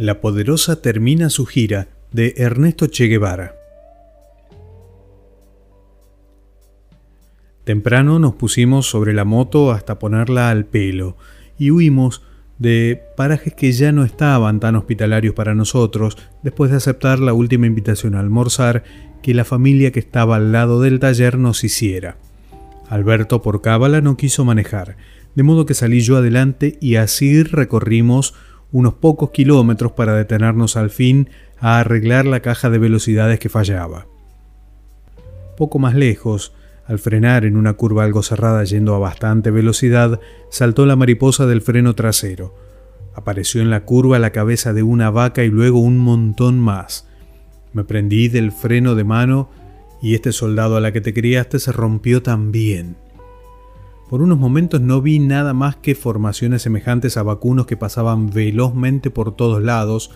La poderosa termina su gira de Ernesto Che Guevara. Temprano nos pusimos sobre la moto hasta ponerla al pelo y huimos de parajes que ya no estaban tan hospitalarios para nosotros después de aceptar la última invitación a almorzar que la familia que estaba al lado del taller nos hiciera. Alberto por cábala no quiso manejar, de modo que salí yo adelante y así recorrimos unos pocos kilómetros para detenernos al fin a arreglar la caja de velocidades que fallaba. Poco más lejos, al frenar en una curva algo cerrada yendo a bastante velocidad, saltó la mariposa del freno trasero. Apareció en la curva la cabeza de una vaca y luego un montón más. Me prendí del freno de mano y este soldado a la que te criaste se rompió también. Por unos momentos no vi nada más que formaciones semejantes a vacunos que pasaban velozmente por todos lados,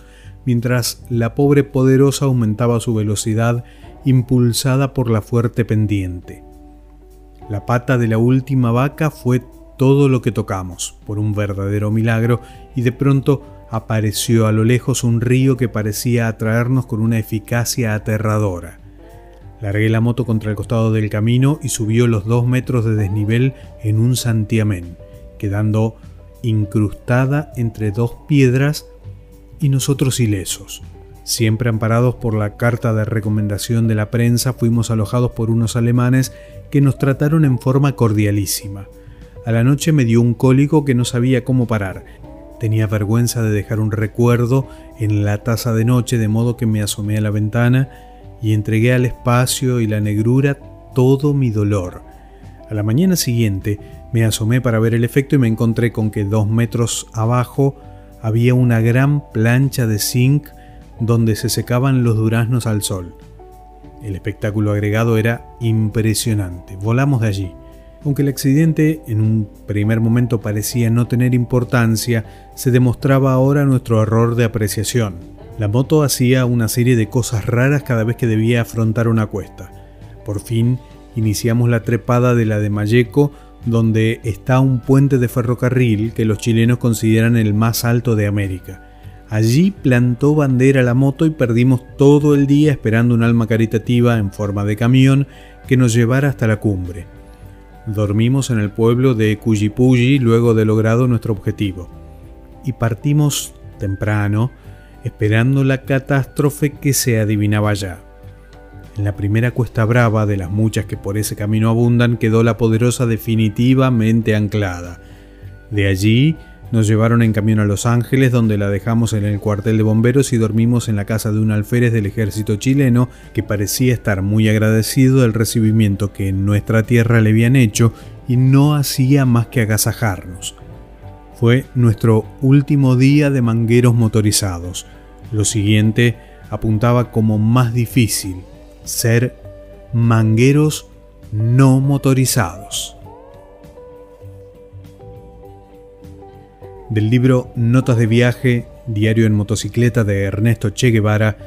mientras la pobre poderosa aumentaba su velocidad impulsada por la fuerte pendiente. La pata de la última vaca fue todo lo que tocamos, por un verdadero milagro, y de pronto apareció a lo lejos un río que parecía atraernos con una eficacia aterradora. Largué la moto contra el costado del camino y subió los dos metros de desnivel en un santiamén, quedando incrustada entre dos piedras y nosotros ilesos. Siempre amparados por la carta de recomendación de la prensa, fuimos alojados por unos alemanes que nos trataron en forma cordialísima. A la noche me dio un cólico que no sabía cómo parar. Tenía vergüenza de dejar un recuerdo en la taza de noche, de modo que me asomé a la ventana y entregué al espacio y la negrura todo mi dolor. A la mañana siguiente me asomé para ver el efecto y me encontré con que dos metros abajo había una gran plancha de zinc donde se secaban los duraznos al sol. El espectáculo agregado era impresionante. Volamos de allí. Aunque el accidente en un primer momento parecía no tener importancia, se demostraba ahora nuestro error de apreciación. La moto hacía una serie de cosas raras cada vez que debía afrontar una cuesta. Por fin iniciamos la trepada de la de Mayeco, donde está un puente de ferrocarril que los chilenos consideran el más alto de América. Allí plantó bandera la moto y perdimos todo el día esperando un alma caritativa en forma de camión que nos llevara hasta la cumbre. Dormimos en el pueblo de Cuyipulli luego de logrado nuestro objetivo. Y partimos temprano, esperando la catástrofe que se adivinaba ya. En la primera cuesta brava de las muchas que por ese camino abundan quedó la poderosa definitivamente anclada. De allí nos llevaron en camión a Los Ángeles, donde la dejamos en el cuartel de bomberos y dormimos en la casa de un alférez del ejército chileno que parecía estar muy agradecido del recibimiento que en nuestra tierra le habían hecho y no hacía más que agasajarnos. Fue nuestro último día de mangueros motorizados. Lo siguiente apuntaba como más difícil, ser mangueros no motorizados. Del libro Notas de viaje, diario en motocicleta de Ernesto Che Guevara,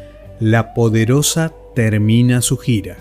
La poderosa termina su gira.